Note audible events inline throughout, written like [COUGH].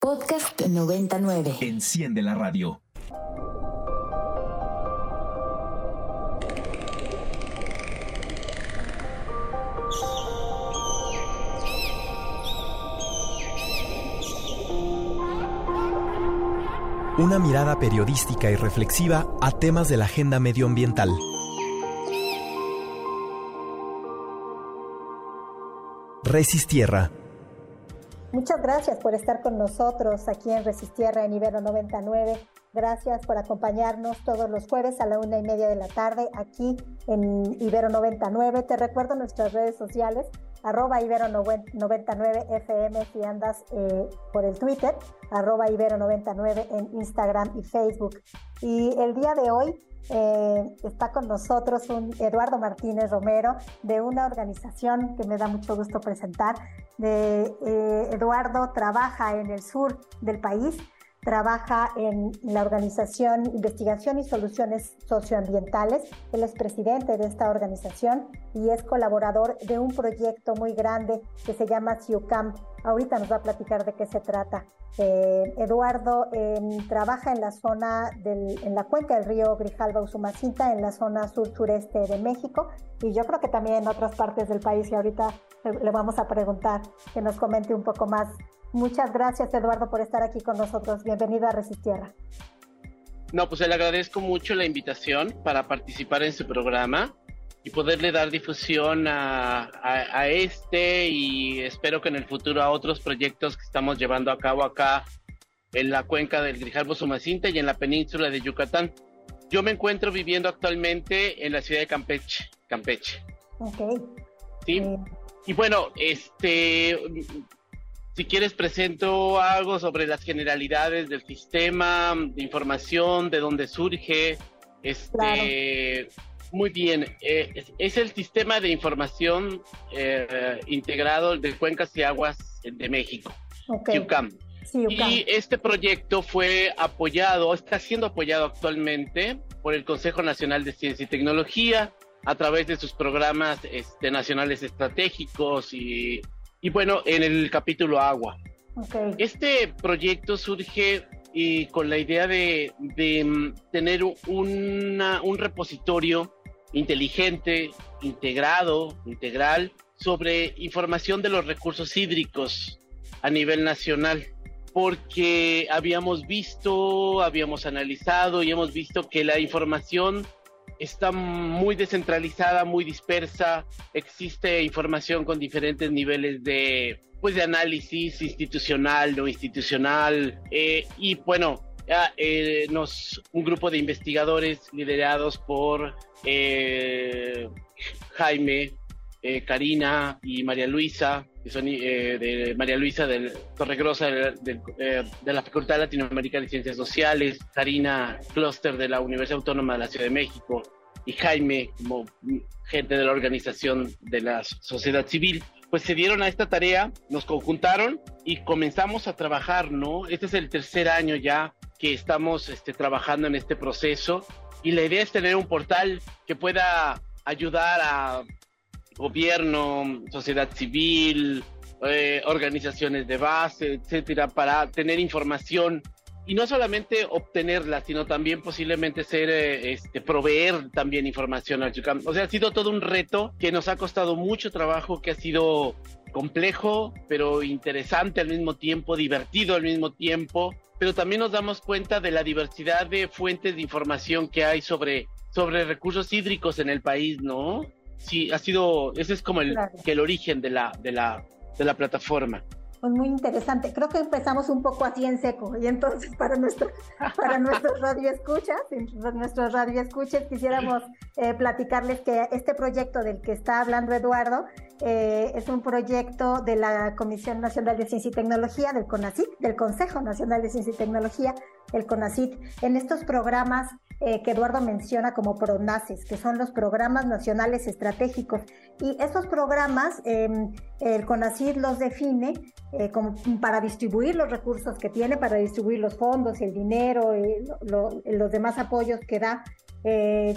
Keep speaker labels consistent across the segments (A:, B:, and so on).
A: Podcast 99.
B: Enciende la radio.
C: Una mirada periodística y reflexiva a temas de la agenda medioambiental. Resistierra.
D: Muchas gracias por estar con nosotros aquí en Resistierra en Ibero 99. Gracias por acompañarnos todos los jueves a la una y media de la tarde aquí en Ibero 99. Te recuerdo nuestras redes sociales, arroba Ibero 99 FM si andas eh, por el Twitter, arroba Ibero 99 en Instagram y Facebook. Y el día de hoy eh, está con nosotros un Eduardo Martínez Romero de una organización que me da mucho gusto presentar. Eh, Eduardo trabaja en el sur del país, trabaja en la organización Investigación y Soluciones Socioambientales. Él es presidente de esta organización y es colaborador de un proyecto muy grande que se llama CIUCAM. Ahorita nos va a platicar de qué se trata. Eh, Eduardo trabaja en la zona, del, en la cuenca del río Grijalva Usumacinta, en la zona sur-sureste de México y yo creo que también en otras partes del país y ahorita le vamos a preguntar que nos comente un poco más Muchas gracias, Eduardo, por estar aquí con nosotros. Bienvenido a Resistierra.
E: No, pues le agradezco mucho la invitación para participar en su programa y poderle dar difusión a, este y espero que en el futuro a otros proyectos que estamos llevando a cabo acá en la cuenca del Grijalbo Sumacinta y en la península de Yucatán. Yo me encuentro viviendo actualmente en la ciudad de Campeche, Campeche.
D: Ok.
E: Sí. Eh, y bueno, este, si quieres, presento algo sobre las generalidades del sistema de información, de dónde surge. Este, Muy bien, eh, es, el sistema de información eh, integrado de cuencas y aguas de México,
D: okay.
E: Y este proyecto fue apoyado, está siendo apoyado actualmente por el Consejo Nacional de Ciencia y Tecnología a través de sus programas este, nacionales estratégicos y y bueno, en el capítulo agua. Este proyecto surge y con la idea de, mm, tener un repositorio inteligente, integrado, integral, sobre información de los recursos hídricos a nivel nacional, porque habíamos visto, habíamos analizado y hemos visto que la información está muy descentralizada, muy dispersa, existe información con diferentes niveles de, pues, de análisis institucional, no institucional, eh, y bueno, eh, nos, un grupo de investigadores liderados por eh, Jaime, Karina y María Luisa, que son de María Luisa del Torregrosa de, de, la Facultad Latinoamericana de Ciencias Sociales, Karina Cluster de la Universidad Autónoma de la Ciudad de México, y Jaime como gente de la organización de la sociedad civil, pues se dieron a esta tarea, nos conjuntaron y comenzamos a trabajar, ¿no? Este es el tercer año ya que estamos este, trabajando en este proceso y la idea es tener un portal que pueda ayudar a gobierno, sociedad civil, eh, organizaciones de base, etcétera, para tener información y no solamente obtenerla, sino también posiblemente ser, eh, este, proveer también información al CIUCAM. O sea, ha sido todo un reto que nos ha costado mucho trabajo, que ha sido complejo, pero interesante al mismo tiempo, divertido al mismo tiempo, pero también nos damos cuenta de la diversidad de fuentes de información que hay sobre, sobre recursos hídricos en el país, ¿no? Sí, ha sido, ese es como el, que el origen de la, de la, de la plataforma.
D: Pues muy interesante. Creo que empezamos un poco así en seco y entonces para nuestro para nuestros [LAUGHS] radioescuchas, nuestros radioescuchas quisiéramos eh, platicarles que este proyecto del que está hablando Eduardo eh, es un proyecto de la Comisión Nacional de Ciencia y Tecnología del CONACIT, del Consejo Nacional de Ciencia y Tecnología, el CONACIT, en estos programas eh, que Eduardo menciona como PRONACES, que son los programas nacionales estratégicos. Y estos programas em, el CONACID los define eh, como para distribuir los recursos que tiene, para distribuir los fondos, el dinero, y los demás apoyos que da eh,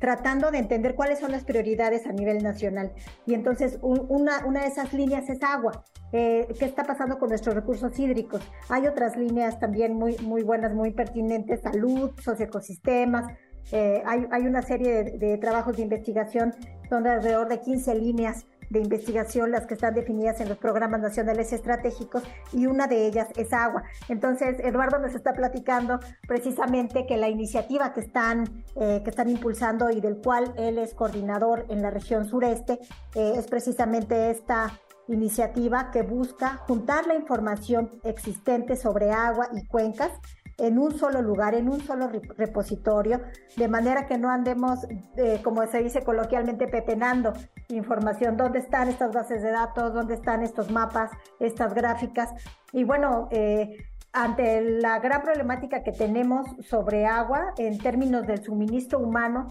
D: tratando de entender cuáles son las prioridades a nivel nacional. Y entonces una, una de esas líneas es agua. Eh, ¿Qué está pasando con nuestros recursos hídricos? Hay otras líneas también muy, muy buenas, muy pertinentes, salud, socioecosistemas. Eh, hay, hay, una serie de, trabajos de investigación, son alrededor de 15 líneas de investigación, las que están definidas en los programas nacionales estratégicos, y una de ellas es agua. Entonces, Eduardo nos está platicando precisamente que la iniciativa que están, eh, que están impulsando y del cual él es coordinador en la región sureste, eh, es precisamente esta iniciativa que busca juntar la información existente sobre agua y cuencas en un solo lugar, en un solo repositorio, de manera que no andemos, eh, como se dice coloquialmente, pepenando información, dónde están estas bases de datos, dónde están estos mapas, estas gráficas. Y bueno, eh, ante la gran problemática que tenemos sobre agua en términos del suministro humano,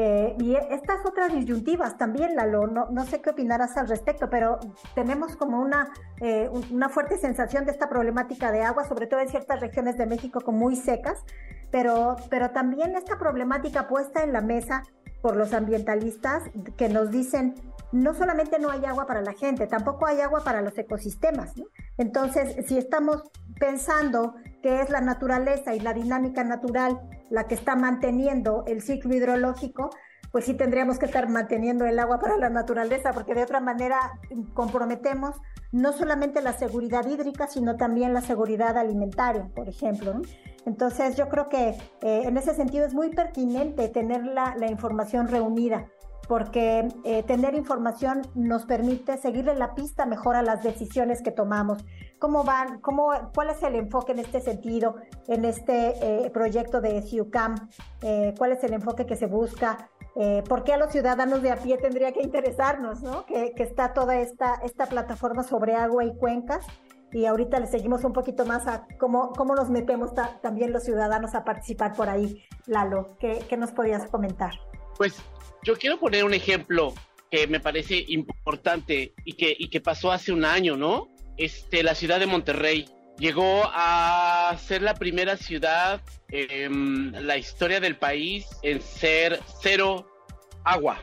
D: eh, y estas otras disyuntivas también, Lalo, no, no sé qué opinarás al respecto, pero tenemos como una, eh, una fuerte sensación de esta problemática de agua, sobre todo en ciertas regiones de México como muy secas, pero, pero también esta problemática puesta en la mesa por los ambientalistas que nos dicen no solamente no hay agua para la gente, tampoco hay agua para los ecosistemas. Entonces, si estamos pensando que es la naturaleza y la dinámica natural la que está manteniendo el ciclo hidrológico, pues sí tendríamos que estar manteniendo el agua para la naturaleza, porque de otra manera comprometemos no solamente la seguridad hídrica, sino también la seguridad alimentaria, por ejemplo. Entonces yo creo que eh, en ese sentido es muy pertinente tener la, la información reunida porque eh, tener información nos permite seguirle la pista mejor a las decisiones que tomamos. ¿Cómo van? Cómo, ¿Cuál es el enfoque en este sentido, en este eh, proyecto de SIUCAM? Eh, ¿Cuál es el enfoque que se busca? ¿Por qué a los ciudadanos de a pie tendría que interesarnos, ¿no? que, está toda esta, esta plataforma sobre agua y cuencas? Y ahorita le seguimos un poquito más a cómo, cómo nos metemos también los ciudadanos a participar por ahí. Lalo, ¿qué, qué nos podías comentar?
E: Pues yo quiero poner un ejemplo que me parece importante y que, y que pasó hace un año, ¿no? Este, la ciudad de Monterrey llegó a ser la primera ciudad en la historia del país en ser cero agua,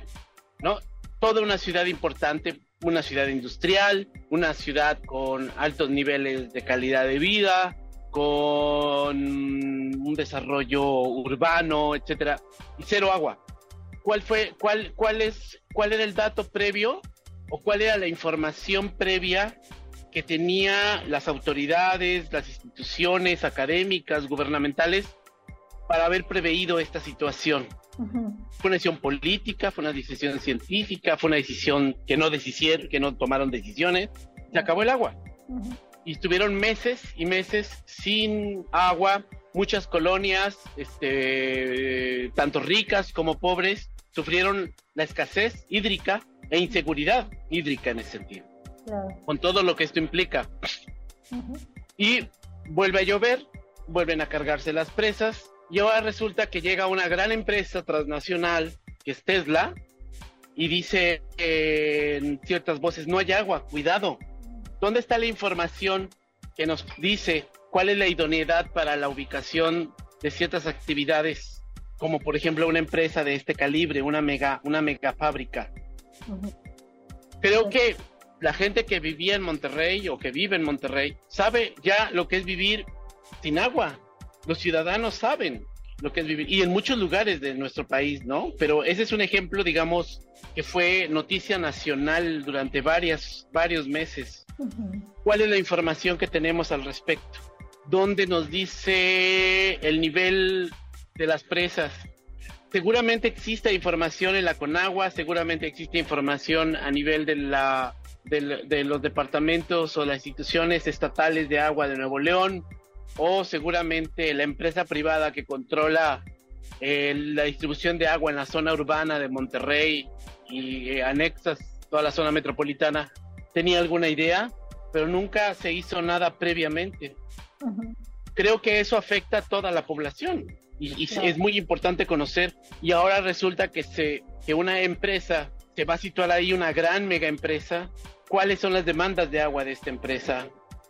E: ¿no? Toda una ciudad importante, una ciudad industrial, una ciudad con altos niveles de calidad de vida, con un desarrollo urbano, etcétera, y cero agua cuál fue, cuál, cuál es, cuál era el dato previo o cuál era la información previa que tenía las autoridades, las instituciones académicas, gubernamentales, para haber preveído esta situación. Fue una decisión política, fue una decisión científica, fue una decisión que no decidieron, que no tomaron decisiones. Se acabó el agua. Y estuvieron meses y meses sin agua, muchas colonias, este, tanto ricas como pobres, sufrieron la escasez hídrica e inseguridad hídrica en ese sentido. Con todo lo que esto implica. Y vuelve a llover, vuelven a cargarse las presas y ahora resulta que llega una gran empresa transnacional que es Tesla y dice en ciertas voces no hay agua, cuidado. ¿Dónde está la información que nos dice cuál es la idoneidad para la ubicación de ciertas actividades como por ejemplo una empresa de este calibre, una mega, una mega fábrica. Creo que la gente que vivía en Monterrey o que vive en Monterrey sabe ya lo que es vivir sin agua. Los ciudadanos saben lo que es vivir y en muchos lugares de nuestro país, ¿no? Pero ese es un ejemplo, digamos, que fue noticia nacional durante varias, varios meses. ¿Cuál es la información que tenemos al respecto? ¿Dónde nos dice el nivel de las presas. Seguramente existe información en la Conagua, seguramente existe información a nivel de, la, de, los departamentos o las instituciones estatales de agua de Nuevo León, o seguramente la empresa privada que controla eh, la distribución de agua en la zona urbana de Monterrey y eh, anexas toda la zona metropolitana tenía alguna idea, pero nunca se hizo nada previamente. Creo que eso afecta a toda la población y, es muy importante conocer y ahora resulta que se que una empresa se va a situar ahí una gran mega empresa, cuáles son las demandas de agua de esta empresa,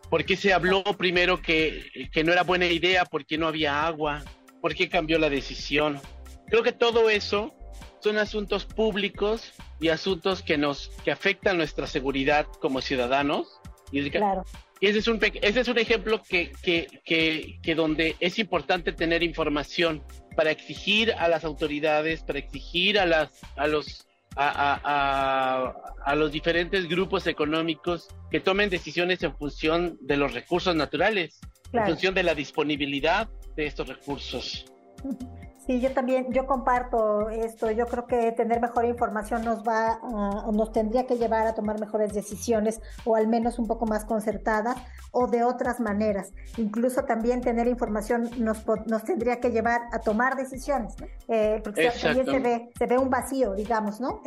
E: por qué se habló primero que, que no era buena idea, por qué no había agua, por qué cambió la decisión. Creo que todo eso son asuntos públicos y asuntos que nos que afectan nuestra seguridad como ciudadanos. Y, claro. Y ese es un ese es un ejemplo que, que, que, que donde es importante tener información para exigir a las autoridades, para exigir a las a los a, a, a, los diferentes grupos económicos que tomen decisiones en función de los recursos naturales, en función de la disponibilidad de estos recursos. [LAUGHS]
D: Sí, yo también, yo comparto esto. Yo creo que tener mejor información nos va, a, nos tendría que llevar a tomar mejores decisiones o al menos un poco más concertadas o de otras maneras. Incluso también tener información nos, nos tendría que llevar a tomar decisiones, eh, porque también se ve, se ve un vacío, digamos, ¿no?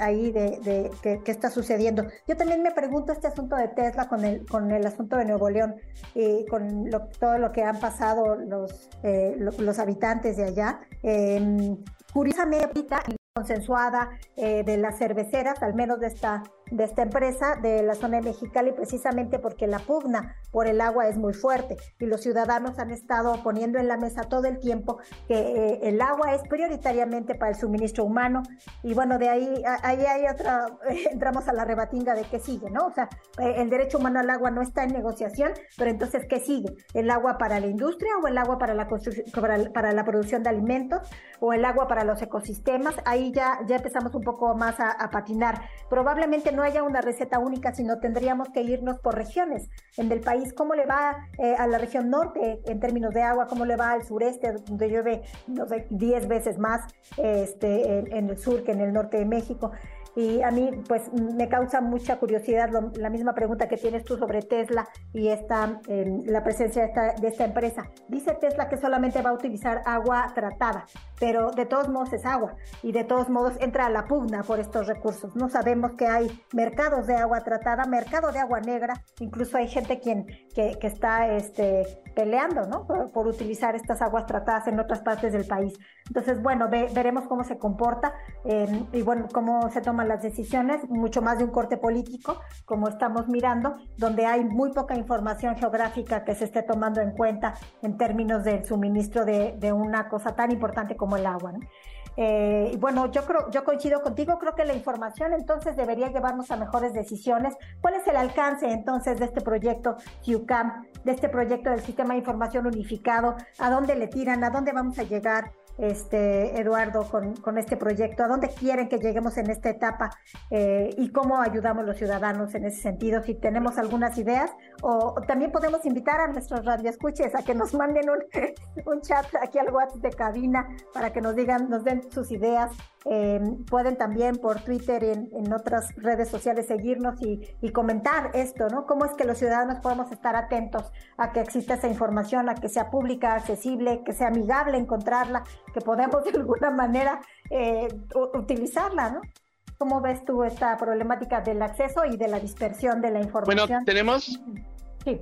D: ahí de, de que, está sucediendo. Yo también me pregunto este asunto de Tesla con el, con el asunto de Nuevo León y con todo lo que han pasado los, eh, los habitantes de allá. Eh, curiosamente, consensuada eh, de las cerveceras, al menos de esta de esta empresa de la zona de Mexicali precisamente porque la pugna por el agua es muy fuerte y los ciudadanos han estado poniendo en la mesa todo el tiempo que eh, el agua es prioritariamente para el suministro humano y bueno, de ahí, ahí hay otra, [LAUGHS] entramos a la rebatinga de qué sigue, ¿no? O sea, eh, el derecho humano al agua no está en negociación, pero entonces, ¿qué sigue? ¿El agua para la industria o el agua para la, para, para la producción de alimentos o el agua para los ecosistemas? Ahí ya, ya empezamos un poco más a, a patinar. Probablemente no haya una receta única, sino tendríamos que irnos por regiones en el país. ¿Cómo le va eh, a la región norte en términos de agua? ¿Cómo le va al sureste, donde llueve, no sé, 10 veces más este, en el sur que en el norte de México? Y a mí, pues, me causa mucha curiosidad la misma pregunta que tienes tú sobre Tesla y esta, la presencia de esta, de esta empresa. Dice Tesla que solamente va a utilizar agua tratada, pero de todos modos es agua y de todos modos entra a la pugna por estos recursos. No sabemos que hay mercados de agua tratada, mercado de agua negra, incluso hay gente quien, que, que está este, peleando ¿no? por, utilizar estas aguas tratadas en otras partes del país. Entonces, bueno, veremos cómo se comporta eh, y bueno, cómo se toma las decisiones, mucho más de un corte político, como estamos mirando, donde hay muy poca información geográfica que se esté tomando en cuenta en términos del suministro de, una cosa tan importante como el agua. Eh, y bueno, yo creo, yo coincido contigo, creo que la información entonces debería llevarnos a mejores decisiones. ¿Cuál es el alcance entonces de este proyecto CIUCAM, de este proyecto del Sistema de Información Unificado? ¿A dónde le tiran? ¿A dónde vamos a llegar? Este, Eduardo, con, con, este proyecto? ¿A dónde quieren que lleguemos en esta etapa? Eh, ¿Y cómo ayudamos los ciudadanos en ese sentido? Si tenemos algunas ideas, o, también podemos invitar a nuestros radioescuches a que nos manden un, [LAUGHS] un, chat aquí al WhatsApp de cabina para que nos digan, nos den sus ideas. Eh, pueden también por Twitter y en, en otras redes sociales seguirnos y, y, comentar esto, ¿no? ¿Cómo es que los ciudadanos podemos estar atentos a que exista esa información, a que sea pública, accesible, que sea amigable encontrarla que podemos [LAUGHS] de alguna manera eh, utilizarla, ¿no? ¿Cómo ves tú esta problemática del acceso y de la dispersión de la información?
E: Bueno, tenemos... Sí.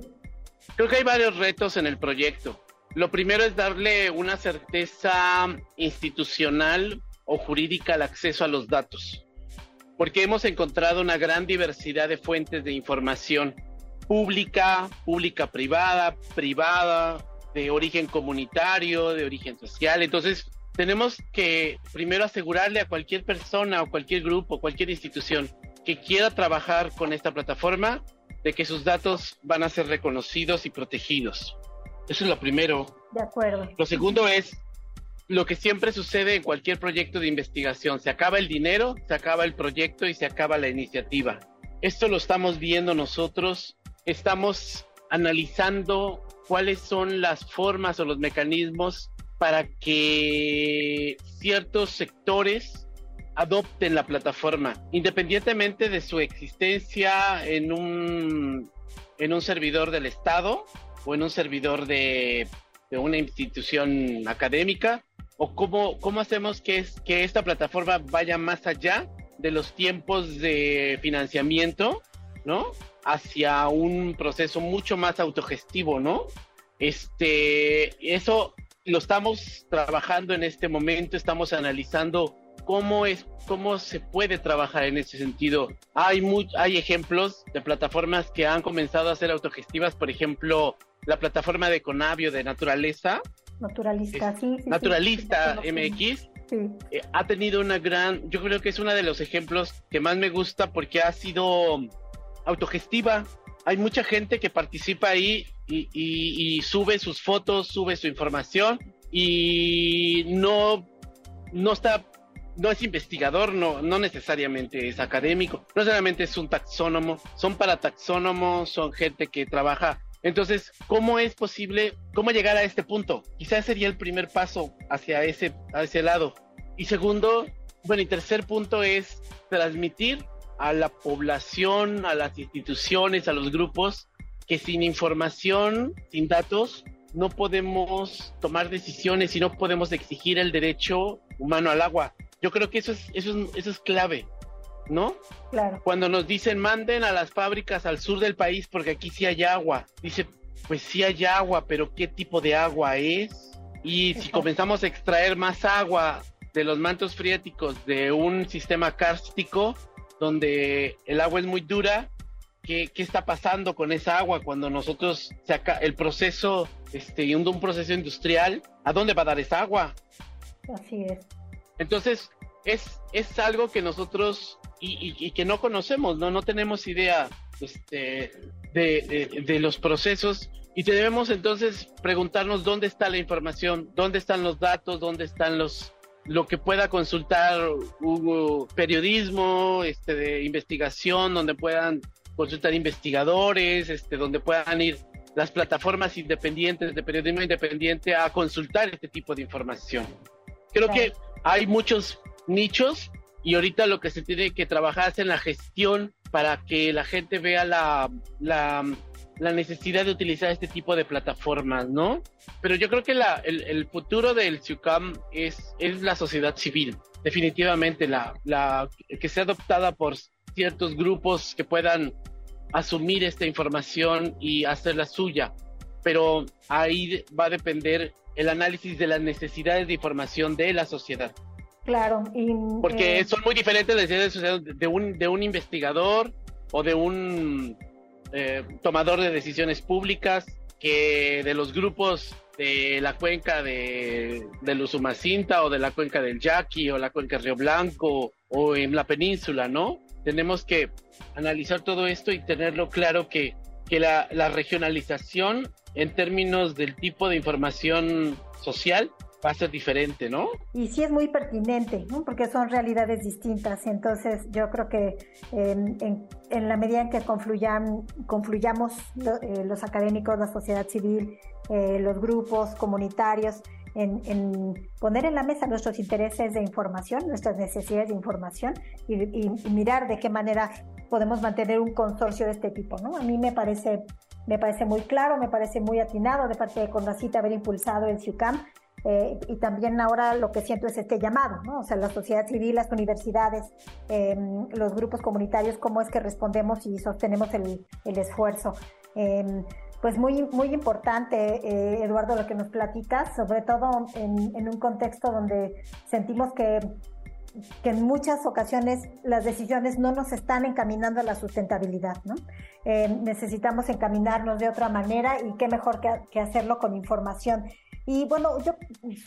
E: Creo que hay varios retos en el proyecto. Lo primero es darle una certeza institucional o jurídica al acceso a los datos, porque hemos encontrado una gran diversidad de fuentes de información pública, pública privada, privada, de origen comunitario, de origen social. Entonces, tenemos que primero asegurarle a cualquier persona o cualquier grupo, cualquier institución que quiera trabajar con esta plataforma de que sus datos van a ser reconocidos y protegidos. Eso es lo primero.
D: De acuerdo.
E: Lo segundo es lo que siempre sucede en cualquier proyecto de investigación. Se acaba el dinero, se acaba el proyecto y se acaba la iniciativa. Esto lo estamos viendo nosotros. Estamos analizando cuáles son las formas o los mecanismos para que ciertos sectores adopten la plataforma, independientemente de su existencia en un, en un servidor del Estado o en un servidor de, de una institución académica, o cómo, cómo hacemos que, es, que esta plataforma vaya más allá de los tiempos de financiamiento, ¿no? hacia un proceso mucho más autogestivo, ¿no? Este, eso lo estamos trabajando en este momento, estamos analizando cómo es cómo se puede trabajar en ese sentido. Hay hay ejemplos de plataformas que han comenzado a ser autogestivas, por ejemplo, la plataforma de Conavio de Naturaleza.
D: Naturalista, sí,
E: Naturalista MX. Eh, ha tenido una gran, yo creo que es uno de los ejemplos que más me gusta porque ha sido autogestiva. Hay mucha gente que participa ahí y, y sube sus fotos, sube su información y no, no está no es investigador, no, no necesariamente es académico, no necesariamente es un taxónomo, son para taxónomos, son gente que trabaja. Entonces, ¿cómo es posible, cómo llegar a este punto? Quizás sería el primer paso hacia ese, a ese lado. Y segundo, bueno, y tercer punto es transmitir a la población, a las instituciones, a los grupos, que sin información, sin datos, no podemos tomar decisiones y no podemos exigir el derecho humano al agua. Yo creo que eso es, eso es, eso es clave, ¿no?
D: Claro.
E: Cuando nos dicen manden a las fábricas al sur del país porque aquí sí hay agua, dice, pues sí hay agua, pero ¿qué tipo de agua es? Y si comenzamos a extraer más agua de los mantos freáticos de un sistema kárstico donde el agua es muy dura, ¿qué, qué está pasando con esa agua cuando nosotros saca el proceso, este, un proceso industrial, ¿a dónde va a dar esa agua?
D: Así es.
E: Entonces, es, es algo que nosotros y, que no conocemos, ¿no? No tenemos idea este, de, de, los procesos y debemos entonces preguntarnos dónde está la información, dónde están los datos, dónde están los lo que pueda consultar hubo periodismo, este de investigación, donde puedan consultar investigadores, este donde puedan ir las plataformas independientes de periodismo independiente a consultar este tipo de información. Creo que hay muchos nichos y ahorita lo que se tiene que trabajar es en la gestión para que la gente vea la, la, necesidad de utilizar este tipo de plataformas, ¿no? Pero yo creo que la, el, futuro del CIUCAM es, es la sociedad civil, definitivamente, la, la que sea adoptada por ciertos grupos que puedan asumir esta información y hacerla suya. Pero ahí va a depender el análisis de las necesidades de información de la sociedad.
D: Claro, y,
E: porque eh, son muy diferentes las necesidades de, un, de un investigador o de un eh, tomador de decisiones públicas que de los grupos de la cuenca de, del Usumacinta o de la cuenca del Yaqui o la cuenca Río Blanco o en la península, ¿no? Tenemos que analizar todo esto y tenerlo claro que, que la, regionalización en términos del tipo de información social va a ser diferente, ¿no?
D: Y sí es muy pertinente, ¿no? porque son realidades distintas. Entonces yo creo que en, la medida en que confluyan, confluyamos eh, los académicos, la sociedad civil, eh, los grupos comunitarios, en, poner en la mesa nuestros intereses de información, nuestras necesidades de información y, mirar de qué manera podemos mantener un consorcio de este tipo. ¿no? A mí me parece me parece muy claro, me parece muy atinado de parte de Condacita haber impulsado el CIUCAM eh, y también ahora lo que siento es este llamado, ¿no? O sea, la sociedad civil, las universidades, em, los grupos comunitarios, cómo es que respondemos y sostenemos el, el esfuerzo. Em, pues muy, muy importante, eh, Eduardo, lo que nos platicas, sobre todo en, en un contexto donde sentimos que que en muchas ocasiones las decisiones no nos están encaminando a la sustentabilidad, ¿no? Eh, necesitamos encaminarnos de otra manera y qué mejor que, hacerlo con información. Y bueno, yo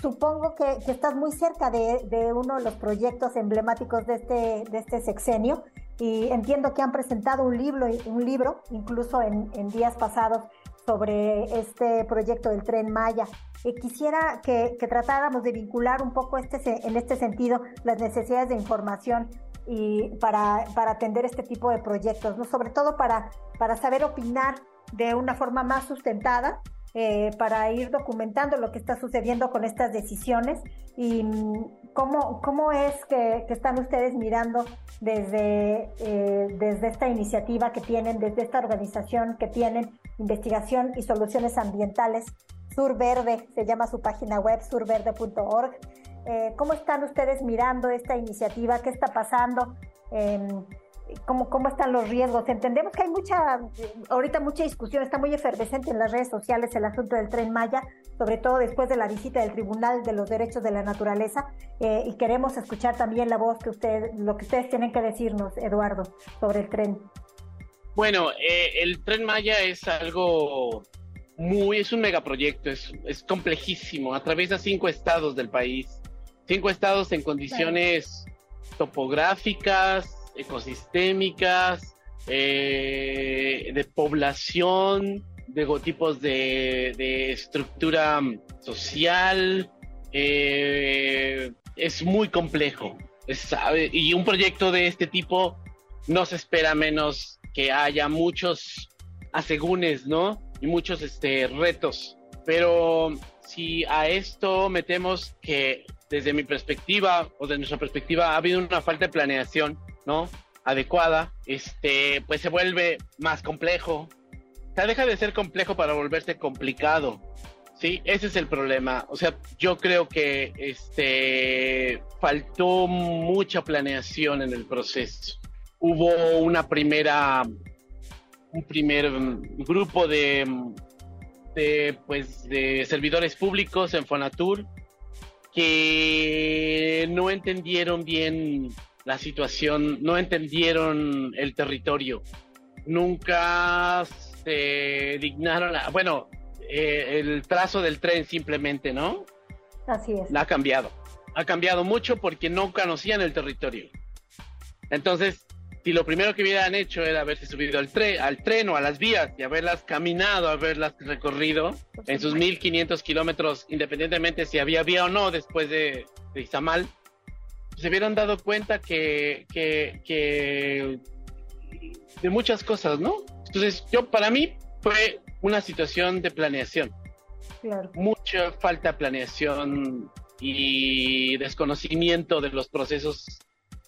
D: supongo que, estás muy cerca de, uno de los proyectos emblemáticos de este, de este sexenio y entiendo que han presentado un libro, un libro incluso en días pasados, sobre este proyecto del tren Maya. Y quisiera que, tratáramos de vincular un poco este, en este sentido las necesidades de información y para, para atender este tipo de proyectos, ¿no? sobre todo para, para saber opinar de una forma más sustentada, eh, para ir documentando lo que está sucediendo con estas decisiones y mm, cómo, cómo es que, están ustedes mirando desde, eh, desde esta iniciativa que tienen, desde esta organización que tienen, investigación y soluciones ambientales, Sur Verde, se llama su página web, surverde.org. Eh, ¿Cómo están ustedes mirando esta iniciativa? ¿Qué está pasando? Em, cómo, cómo están los riesgos. Entendemos que hay mucha, ahorita mucha discusión, está muy efervescente en las redes sociales el asunto del tren Maya, sobre todo después de la visita del Tribunal de los Derechos de la Naturaleza, eh, y queremos escuchar también la voz que usted, lo que ustedes tienen que decirnos, Eduardo, sobre el tren.
E: Bueno, eh, el tren Maya es algo muy, es un megaproyecto, es, es complejísimo, atraviesa cinco estados del país, cinco estados en condiciones topográficas, ecosistémicas, eh, de población, de tipos de, estructura social. Eh, es muy complejo. y un proyecto de este tipo no se espera menos que haya muchos asegúnes, ¿no? Y muchos este, retos. Pero si a esto metemos que desde mi perspectiva o de nuestra perspectiva ha habido una falta de planeación ¿no? Adecuada, este, pues se vuelve más complejo. O sea, deja de ser complejo para volverse complicado. Sí, ese es el problema. O sea, yo creo que este faltó mucha planeación en el proceso. Hubo una primera un primer grupo de, de pues de servidores públicos en Fonatur que no entendieron bien la situación, no entendieron el territorio, nunca se dignaron, a, bueno, eh, el trazo del tren simplemente, ¿no?
D: Así es.
E: La ha cambiado, ha cambiado mucho porque no conocían el territorio. Entonces, si lo primero que hubieran hecho era haberse subido al, tren, al tren o a las vías y haberlas caminado, haberlas recorrido en sus 1500 kilómetros, independientemente si había vía o no después de, de Izamal, se hubieran dado cuenta que, que, de muchas cosas, ¿no? Entonces, yo para mí fue una situación de planeación. Claro. Mucha falta de planeación y desconocimiento de los procesos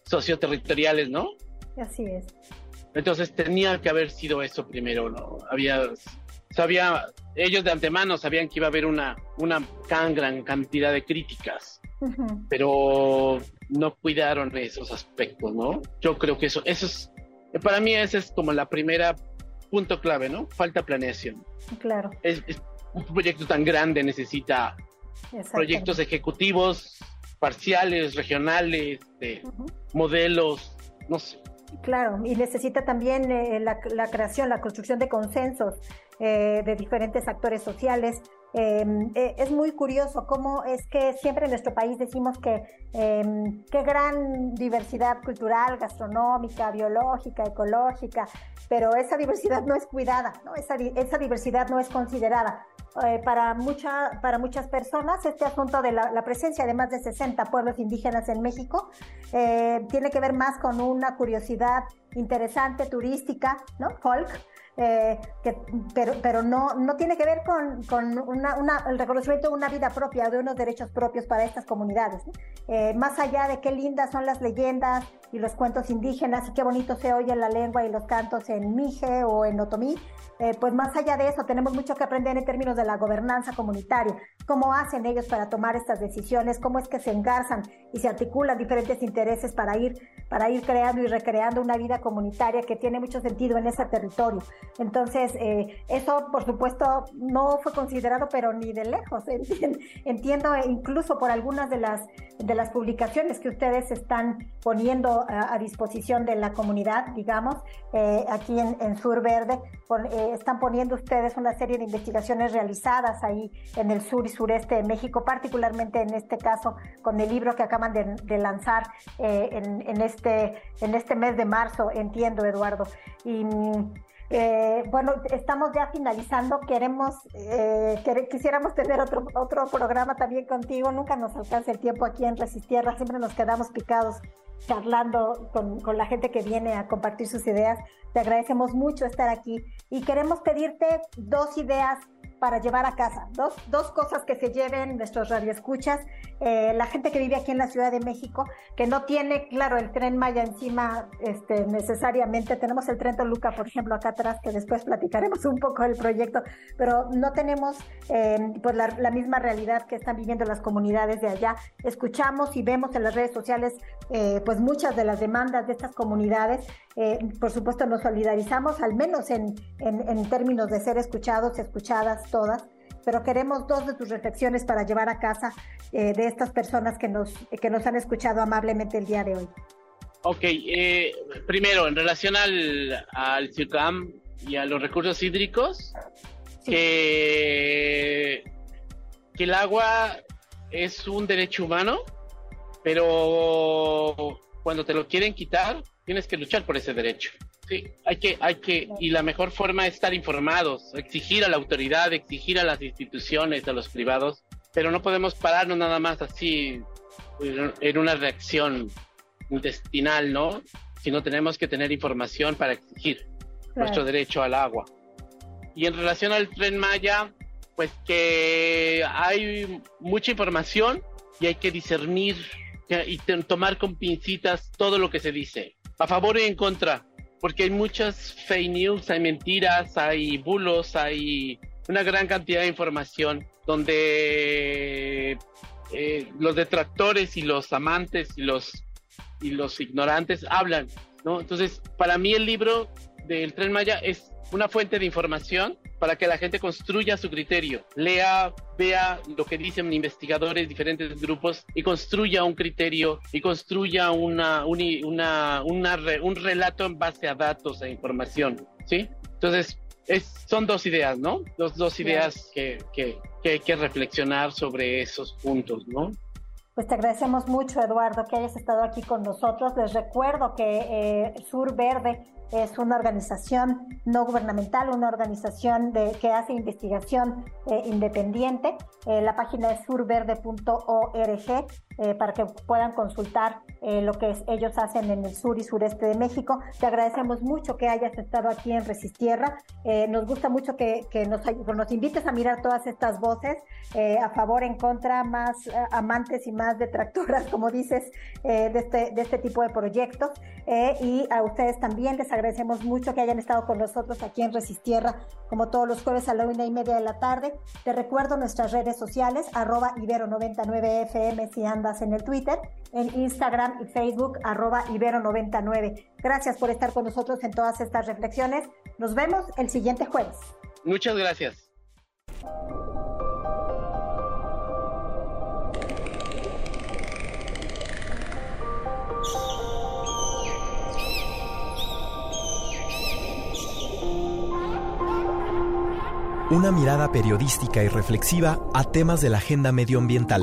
E: socioterritoriales, ¿no?
D: Así es.
E: Entonces tenía que haber sido eso primero, ¿no? Había, sabía, ellos de antemano sabían que iba a haber una, una tan gran cantidad de críticas, pero no cuidaron esos aspectos, ¿no? Yo creo que eso, eso es, para mí ese es como la primera punto clave, ¿no? Falta planeación.
D: Claro.
E: Es, un proyecto tan grande necesita proyectos ejecutivos parciales, regionales, de modelos, no sé.
D: Claro, y necesita también eh, la, creación, la construcción de consensos eh, de diferentes actores sociales, Em, eh, es muy curioso cómo es que siempre en nuestro país decimos que em, qué gran diversidad cultural, gastronómica, biológica, ecológica, pero esa diversidad no es cuidada, ¿no? Esa, esa diversidad no es considerada. Eh, para, mucha, para muchas personas este asunto de la, presencia de más de 60 pueblos indígenas en México eh, tiene que ver más con una curiosidad interesante, turística, ¿no? Folk, eh, que, pero, pero no, no tiene que ver con, con una, una, el reconocimiento de una vida propia, de unos derechos propios para estas comunidades. Eh, más allá de qué lindas son las leyendas y los cuentos indígenas y qué bonito se oye la lengua y los cantos en Mije o en Otomí, eh, pues más allá de eso tenemos mucho que aprender en términos de la gobernanza comunitaria, cómo hacen ellos para tomar estas decisiones, cómo es que se engarzan y se articulan diferentes intereses para ir, para ir creando y recreando una vida comunitaria que tiene mucho sentido en ese territorio. Entonces, eh, eso por supuesto no fue considerado, pero ni de lejos. [LAUGHS] Entiendo incluso por algunas de las, de las publicaciones que ustedes están poniendo a, disposición de la comunidad, digamos, eh, aquí en, en Sur Verde, están poniendo ustedes una serie de investigaciones realizadas ahí en el sur y sureste de México, particularmente en este caso con el libro que acaban de, lanzar eh, en, este, en este mes de marzo, entiendo, Eduardo. Y eh, bueno, estamos ya finalizando. Queremos, eh, quisiéramos tener otro, otro programa también contigo. Nunca nos alcanza el tiempo aquí en Resistierra. Siempre nos quedamos picados charlando con, con, la gente que viene a compartir sus ideas. Te agradecemos mucho estar aquí y queremos pedirte dos ideas para llevar a casa. Dos, dos cosas que se lleven nuestros radioescuchas. Eh, la gente que vive aquí en la Ciudad de México, que no tiene, claro, el tren Maya encima este, necesariamente. Tenemos el tren Toluca, por ejemplo, acá atrás, que después platicaremos un poco del proyecto, pero no tenemos eh, pues la, misma realidad que están viviendo las comunidades de allá. Escuchamos y vemos en las redes sociales eh, pues muchas de las demandas de estas comunidades. Por supuesto, nos solidarizamos, al menos en, en, en términos de ser escuchados, escuchadas todas, pero queremos dos de tus reflexiones para llevar a casa eh, de estas personas que nos, que nos han escuchado amablemente el día de hoy.
E: Ok, eh, primero, en relación al, al y a los recursos hídricos, sí. que, que el agua es un derecho humano, pero cuando te lo quieren quitar, tienes que luchar por ese derecho. Sí, hay que, hay que, y la mejor forma es estar informados, exigir a la autoridad, exigir a las instituciones, a los privados, pero no podemos pararnos nada más así en una reacción intestinal, ¿no? Sino tenemos que tener información para exigir claro. nuestro derecho al agua. Y en relación al tren Maya, pues que hay mucha información y hay que discernir y tomar con pincitas todo lo que se dice, a favor y en contra, porque hay muchas fake news, hay mentiras, hay bulos, hay una gran cantidad de información donde eh, los detractores y los amantes y los y los ignorantes hablan, ¿no? Entonces, para mí el libro del Tren Maya es una fuente de información para que la gente construya su criterio, lea, vea lo que dicen investigadores, diferentes grupos y construya un criterio y construya una, una, una, un relato en base a datos e información, ¿sí? Entonces, es, son dos ideas, ¿no? Dos, dos ideas que, que, que hay que reflexionar sobre esos puntos, ¿no?
D: Pues te agradecemos mucho, Eduardo, que hayas estado aquí con nosotros. Les recuerdo que eh, Sur Verde es una organización no gubernamental, una organización de, que hace investigación eh, independiente. Eh, la página es surverde.org eh, para que puedan consultar eh, lo que ellos hacen en el sur y sureste de México. Te agradecemos mucho que hayas estado aquí en Resistierra. Eh, nos gusta mucho que, nos, invites a mirar todas estas voces a favor, en contra, más amantes y más detractoras, [LAUGHS] como dices, de, este, de este tipo de proyectos. y a ustedes también les agradecemos mucho que hayan estado con nosotros aquí en Resistierra, como todos los jueves a la una y media de la tarde. Te recuerdo nuestras redes sociales, arroba ibero99fm si andas en el Twitter, en Instagram y Facebook, arroba ibero99. Gracias por estar con nosotros en todas estas reflexiones. Nos vemos el siguiente jueves.
E: Muchas gracias.
C: Una mirada periodística y reflexiva a temas de la agenda medioambiental.